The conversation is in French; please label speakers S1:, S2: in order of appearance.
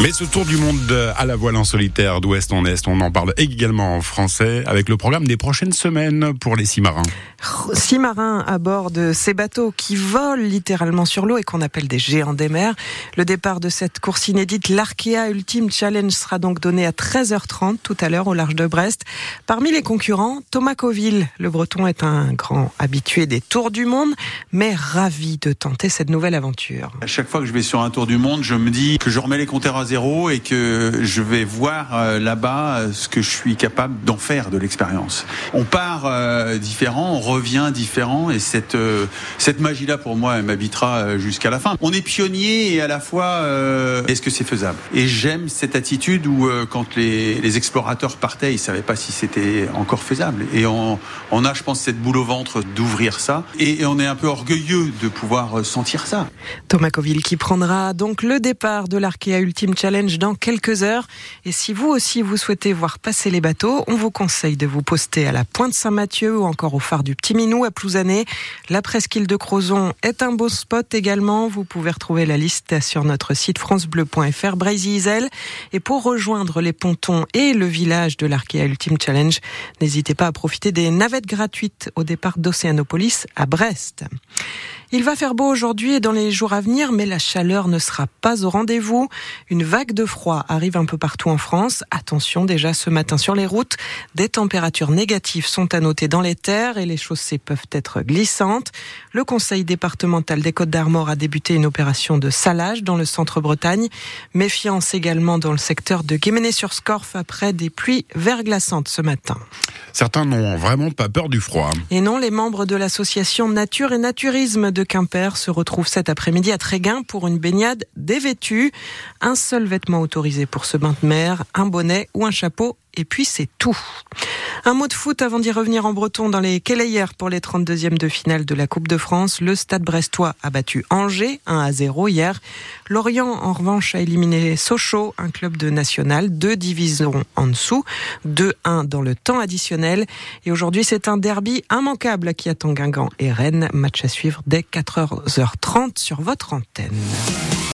S1: Mais ce tour du monde à la voile en solitaire d'ouest en est, on en parle également en français avec le programme des prochaines semaines pour les six marins.
S2: Six marins à bord de ces bateaux qui volent littéralement sur l'eau et qu'on appelle des géants des mers. Le départ de cette course inédite, l'Arkea Ultimate Challenge, sera donc donné à 13h30 tout à l'heure au large de Brest. Parmi les concurrents, Thomas Coville. Le breton est un grand habitué des tours du monde, mais ravi de tenter cette nouvelle aventure.
S3: À chaque fois que je vais sur un tour du monde, je me dis que je remets les compteurs à et que je vais voir euh, là-bas euh, ce que je suis capable d'en faire de l'expérience. On part euh, différent, on revient différent et cette cette magie-là pour moi elle m'habitera jusqu'à la fin. On est pionnier et à la fois est-ce que c'est faisable? Et j'aime cette attitude où quand les, explorateurs partaient, ils savaient pas si c'était encore faisable et on, a je pense cette boule au ventre d'ouvrir ça et, on est un peu orgueilleux de pouvoir sentir ça.
S2: Thomas Coville qui prendra donc le départ de l'Arkea Ultimate Challenge dans quelques heures. Et si vous aussi vous souhaitez voir passer les bateaux, on vous conseille de vous poster à la Pointe Saint-Mathieu ou encore au phare du Petit Minou à Plouzané. La presqu'île de Crozon est un beau spot également. Vous pouvez retrouver la liste sur notre site francebleu.fr Brésil. Et pour rejoindre les pontons et le village de l'Arkea Ultimate Challenge, n'hésitez pas à profiter des navettes gratuites au départ d'Océanopolis à Brest. Il va faire beau aujourd'hui et dans les jours à venir, mais la chaleur ne sera pas au rendez-vous. Une vague de froid arrive un peu partout en France. Attention déjà ce matin sur les routes, des températures négatives sont à noter dans les terres et les chaussées peuvent être glissantes. Le conseil départemental des Côtes d'Armor a débuté une opération de salage dans le centre-Bretagne. Méfiance également dans le secteur de Guéméné-sur-Scorff après des pluies verglaçantes ce matin.
S1: Certains n'ont vraiment pas peur du froid.
S2: Et non, les membres de l'association Nature et Naturisme de Quimper se retrouvent cet après-midi à Tréguin pour une baignade dévêtue. Un seul vêtement autorisé pour ce bain de mer, un bonnet ou un chapeau et puis c'est tout. Un mot de foot avant d'y revenir en breton dans les Kelayers pour les 32e de finale de la Coupe de France. Le Stade brestois a battu Angers 1 à 0 hier. Lorient en revanche a éliminé Sochaux, un club de national, deux divisions en dessous, 2-1 dans le temps additionnel. Et aujourd'hui c'est un derby immanquable qui attend Guingamp et Rennes. Match à suivre dès 4h30 sur votre antenne.